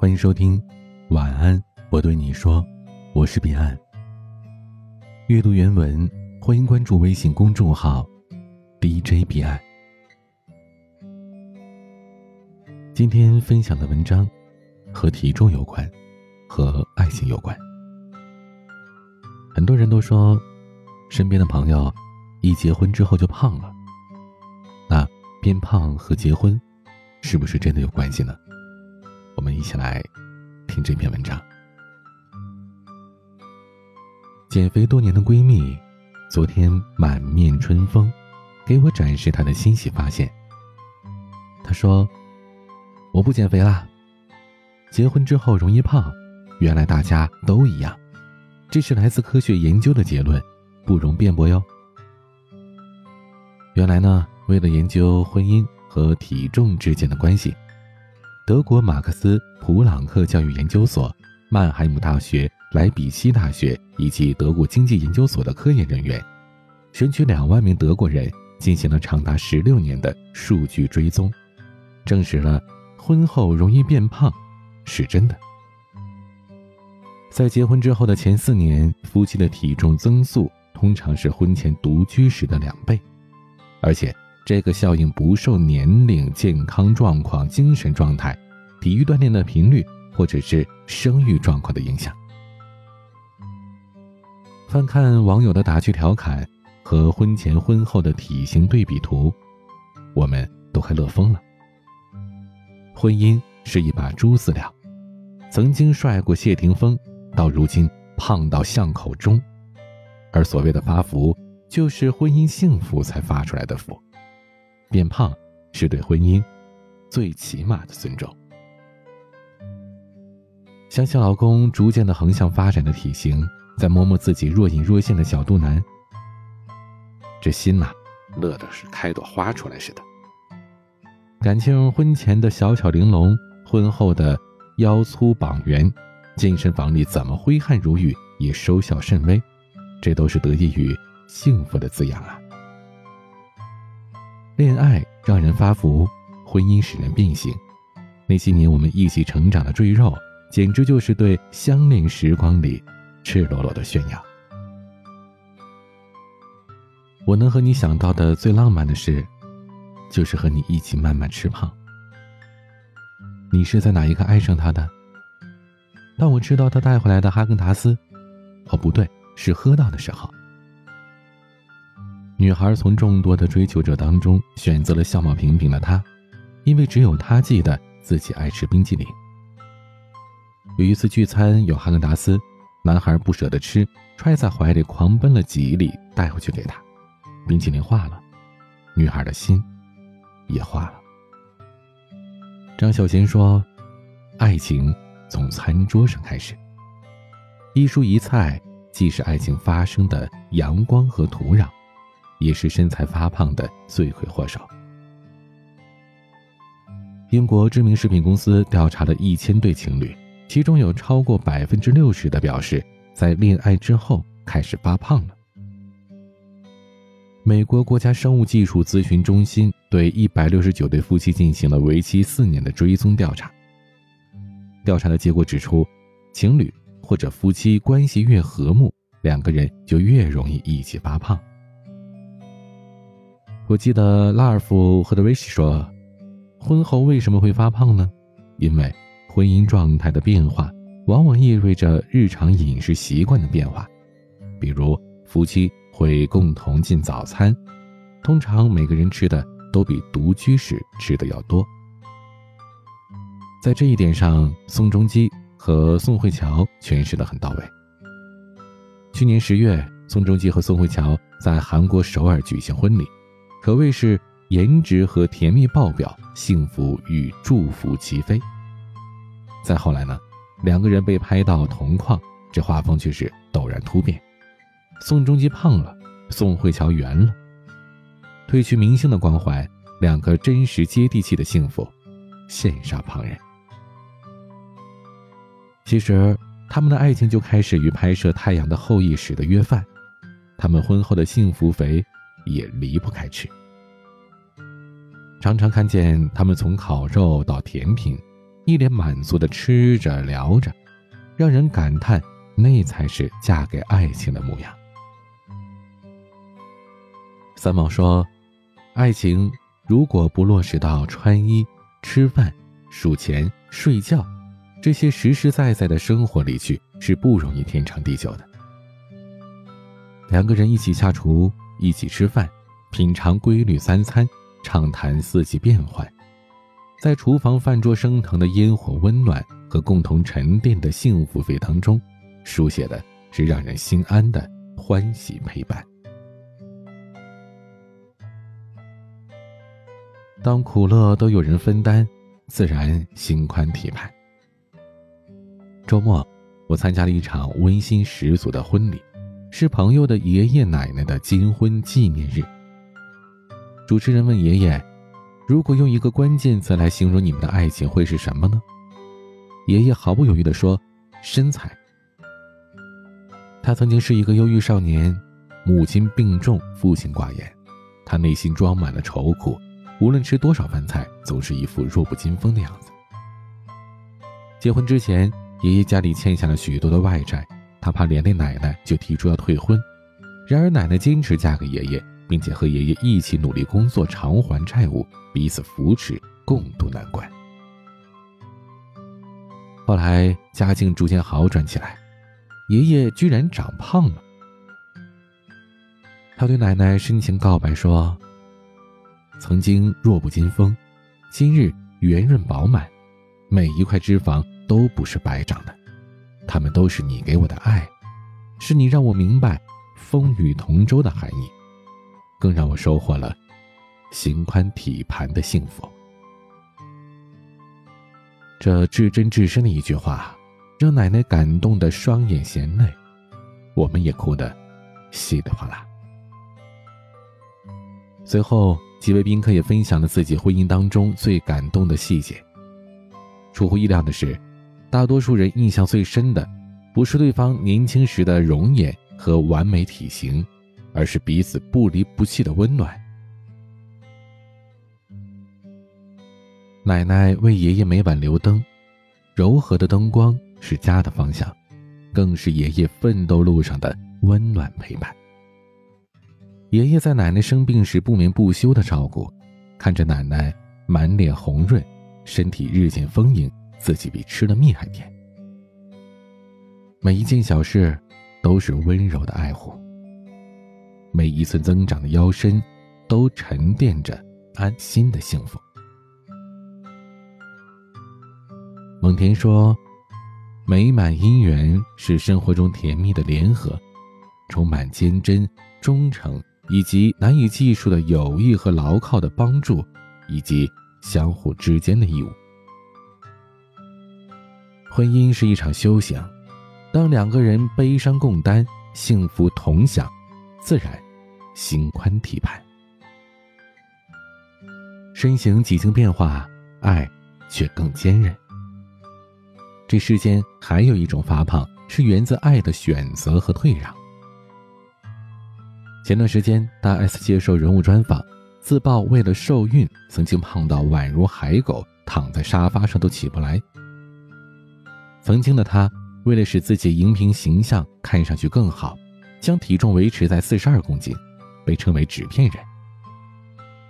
欢迎收听，晚安，我对你说，我是彼岸。阅读原文，欢迎关注微信公众号 DJ 彼岸。今天分享的文章和体重有关，和爱情有关。很多人都说，身边的朋友一结婚之后就胖了。那变胖和结婚是不是真的有关系呢？我们一起来听这篇文章。减肥多年的闺蜜，昨天满面春风，给我展示她的欣喜发现。她说：“我不减肥啦，结婚之后容易胖，原来大家都一样，这是来自科学研究的结论，不容辩驳哟。”原来呢，为了研究婚姻和体重之间的关系。德国马克思普朗克教育研究所、曼海姆大学、莱比锡大学以及德国经济研究所的科研人员，选取两万名德国人进行了长达十六年的数据追踪，证实了婚后容易变胖是真的。在结婚之后的前四年，夫妻的体重增速通常是婚前独居时的两倍，而且。这个效应不受年龄、健康状况、精神状态、体育锻炼的频率，或者是生育状况的影响。翻看网友的打趣调侃和婚前婚后的体型对比图，我们都快乐疯了。婚姻是一把猪饲料，曾经帅过谢霆锋，到如今胖到巷口中，而所谓的发福，就是婚姻幸福才发出来的福。变胖是对婚姻最起码的尊重。想想老公逐渐的横向发展的体型，再摸摸自己若隐若现的小肚腩，这心呐，乐的是开朵花出来似的。感情婚前的小巧玲珑，婚后的腰粗膀圆，健身房里怎么挥汗如雨也收效甚微，这都是得益于幸福的滋养啊。恋爱让人发福，婚姻使人变形。那些年我们一起成长的赘肉，简直就是对相恋时光里赤裸裸的炫耀。我能和你想到的最浪漫的事，就是和你一起慢慢吃胖。你是在哪一刻爱上他的？当我吃到他带回来的哈根达斯，哦不对，是喝到的时候。女孩从众多的追求者当中选择了相貌平平的他，因为只有他记得自己爱吃冰激凌。有一次聚餐有哈根达斯，男孩不舍得吃，揣在怀里狂奔了几里带回去给他。冰淇淋化了，女孩的心也化了。张小娴说：“爱情从餐桌上开始，一蔬一菜既是爱情发生的阳光和土壤。”也是身材发胖的罪魁祸首。英国知名食品公司调查了一千对情侣，其中有超过百分之六十的表示，在恋爱之后开始发胖了。美国国家生物技术咨询中心对一百六十九对夫妻进行了为期四年的追踪调查。调查的结果指出，情侣或者夫妻关系越和睦，两个人就越容易一起发胖。我记得拉尔夫·赫德维希说：“婚后为什么会发胖呢？因为婚姻状态的变化，往往意味着日常饮食习惯的变化。比如，夫妻会共同进早餐，通常每个人吃的都比独居时吃的要多。在这一点上，宋仲基和宋慧乔诠释的很到位。去年十月，宋仲基和宋慧乔在韩国首尔举行婚礼。”可谓是颜值和甜蜜爆表，幸福与祝福齐飞。再后来呢，两个人被拍到同框，这画风却是陡然突变。宋仲基胖了，宋慧乔圆了，褪去明星的光环，两个真实接地气的幸福，羡煞旁人。其实他们的爱情就开始于拍摄《太阳的后裔》时的约饭，他们婚后的幸福肥。也离不开吃，常常看见他们从烤肉到甜品，一脸满足的吃着聊着，让人感叹那才是嫁给爱情的模样。三毛说：“爱情如果不落实到穿衣、吃饭、数钱、睡觉这些实实在在的生活里去，是不容易天长地久的。两个人一起下厨，一起吃饭，品尝规律三餐，畅谈四季变换，在厨房饭桌升腾的烟火温暖和共同沉淀的幸福费当中，书写的是让人心安的欢喜陪伴。”当苦乐都有人分担，自然心宽体盘。周末，我参加了一场温馨十足的婚礼，是朋友的爷爷奶奶的金婚纪念日。主持人问爷爷：“如果用一个关键词来形容你们的爱情，会是什么呢？”爷爷毫不犹豫地说：“身材。”他曾经是一个忧郁少年，母亲病重，父亲寡言，他内心装满了愁苦。无论吃多少饭菜，总是一副弱不禁风的样子。结婚之前，爷爷家里欠下了许多的外债，他怕连累奶奶，就提出要退婚。然而奶奶坚持嫁给爷爷，并且和爷爷一起努力工作偿还债务，彼此扶持，共度难关。后来家境逐渐好转起来，爷爷居然长胖了。他对奶奶深情告白说。曾经弱不禁风，今日圆润饱满，每一块脂肪都不是白长的，他们都是你给我的爱，是你让我明白风雨同舟的含义，更让我收获了心宽体盘的幸福。这至真至深的一句话，让奶奶感动的双眼含泪，我们也哭得稀里哗啦。随后。几位宾客也分享了自己婚姻当中最感动的细节。出乎意料的是，大多数人印象最深的，不是对方年轻时的容颜和完美体型，而是彼此不离不弃的温暖。奶奶为爷爷每晚留灯，柔和的灯光是家的方向，更是爷爷奋斗路上的温暖陪伴。爷爷在奶奶生病时不眠不休的照顾，看着奶奶满脸红润，身体日渐丰盈，自己比吃的蜜还甜。每一件小事都是温柔的爱护，每一寸增长的腰身都沉淀着安心的幸福。蒙恬说：“美满姻缘是生活中甜蜜的联合，充满坚贞、忠诚。”以及难以计数的友谊和牢靠的帮助，以及相互之间的义务。婚姻是一场修行，当两个人悲伤共担，幸福同享，自然心宽体盘。身形几经变化，爱却更坚韧。这世间还有一种发胖，是源自爱的选择和退让。前段时间，大 S 接受人物专访，自曝为了受孕，曾经胖到宛如海狗，躺在沙发上都起不来。曾经的他，为了使自己荧屏形象看上去更好，将体重维持在四十二公斤，被称为“纸片人”。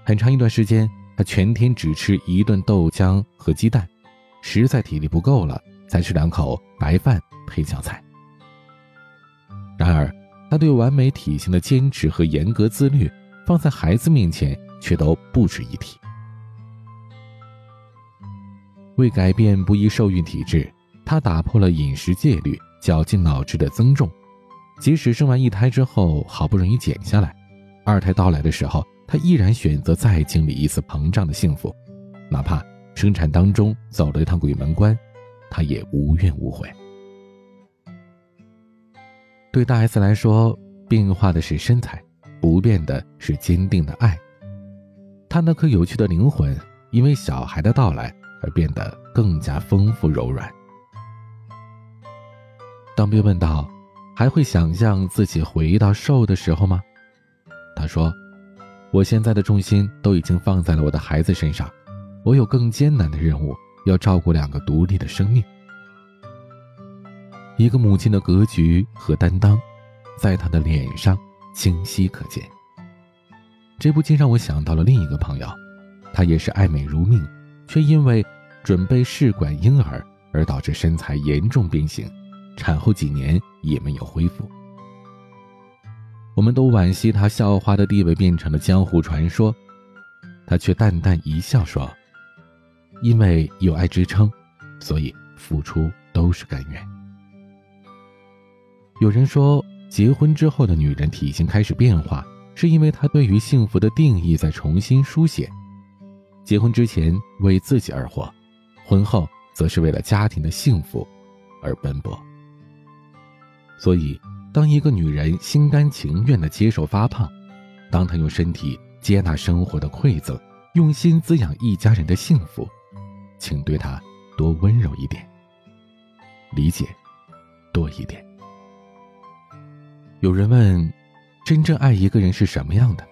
很长一段时间，他全天只吃一顿豆浆和鸡蛋，实在体力不够了，才吃两口白饭配酱菜。然而，他对完美体型的坚持和严格自律，放在孩子面前却都不值一提。为改变不易受孕体质，他打破了饮食戒律，绞尽脑汁的增重。即使生完一胎之后好不容易减下来，二胎到来的时候，他依然选择再经历一次膨胀的幸福，哪怕生产当中走了一趟鬼门关，他也无怨无悔。对大 S 来说，变化的是身材，不变的是坚定的爱。她那颗有趣的灵魂，因为小孩的到来而变得更加丰富柔软。当被问到，还会想象自己回到瘦的时候吗？他说：“我现在的重心都已经放在了我的孩子身上，我有更艰难的任务，要照顾两个独立的生命。一个母亲的格局和担当，在她的脸上清晰可见。这不禁让我想到了另一个朋友，她也是爱美如命，却因为准备试管婴儿而导致身材严重变形，产后几年也没有恢复。我们都惋惜她校花的地位变成了江湖传说，她却淡淡一笑说：“因为有爱支撑，所以付出都是甘愿。”有人说，结婚之后的女人体型开始变化，是因为她对于幸福的定义在重新书写。结婚之前为自己而活，婚后则是为了家庭的幸福而奔波。所以，当一个女人心甘情愿地接受发胖，当她用身体接纳生活的馈赠，用心滋养一家人的幸福，请对她多温柔一点，理解多一点。有人问：“真正爱一个人是什么样的？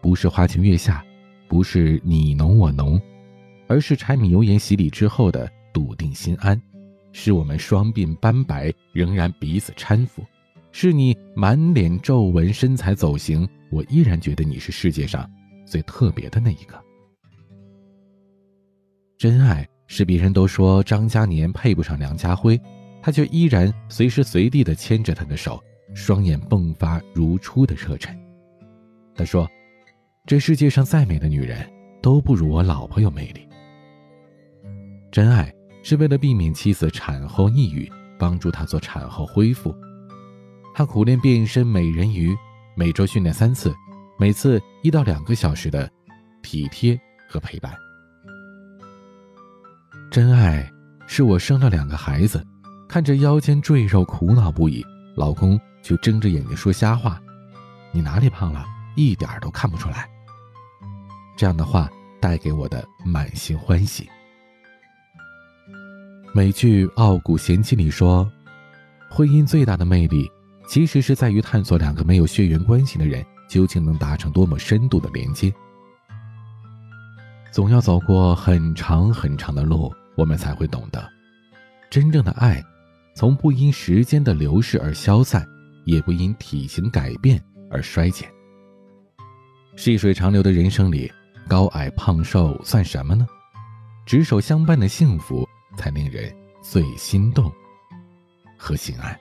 不是花前月下，不是你侬我侬，而是柴米油盐洗礼之后的笃定心安，是我们双鬓斑白仍然彼此搀扶，是你满脸皱纹身材走形，我依然觉得你是世界上最特别的那一个。真爱是别人都说张嘉年配不上梁家辉，他却依然随时随地的牵着他的手。”双眼迸发如初的热忱。他说：“这世界上再美的女人，都不如我老婆有魅力。”真爱是为了避免妻子产后抑郁，帮助她做产后恢复。他苦练变身美人鱼，每周训练三次，每次一到两个小时的体贴和陪伴。真爱是我生了两个孩子，看着腰间赘肉苦恼不已，老公。就睁着眼睛说瞎话，你哪里胖了？一点都看不出来。这样的话带给我的满心欢喜。美剧《傲骨贤妻》里说，婚姻最大的魅力，其实是在于探索两个没有血缘关系的人究竟能达成多么深度的连接。总要走过很长很长的路，我们才会懂得，真正的爱，从不因时间的流逝而消散。也不因体型改变而衰减。细水长流的人生里，高矮胖瘦算什么呢？执手相伴的幸福才令人最心动和心安。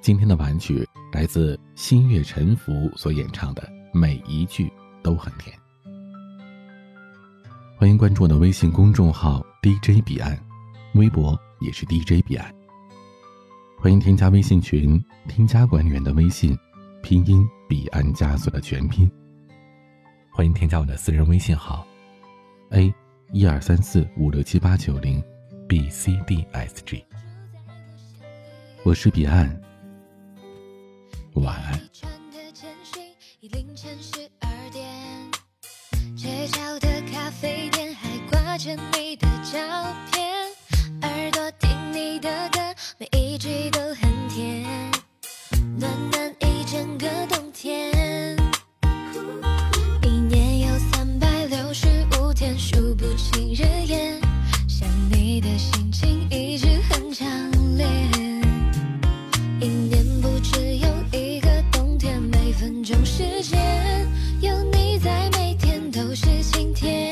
今天的晚曲来自新月沉浮所演唱的，每一句都很甜。欢迎关注我的微信公众号 DJ 彼岸，微博也是 DJ 彼岸。欢迎添加微信群，添加管理员的微信，拼音彼岸加速的全拼。欢迎添加我的私人微信号，a 一二三四五六七八九零，b c d s g。我是彼岸，晚安。街角的咖啡店还挂着你。种时间有你在每天都是晴天。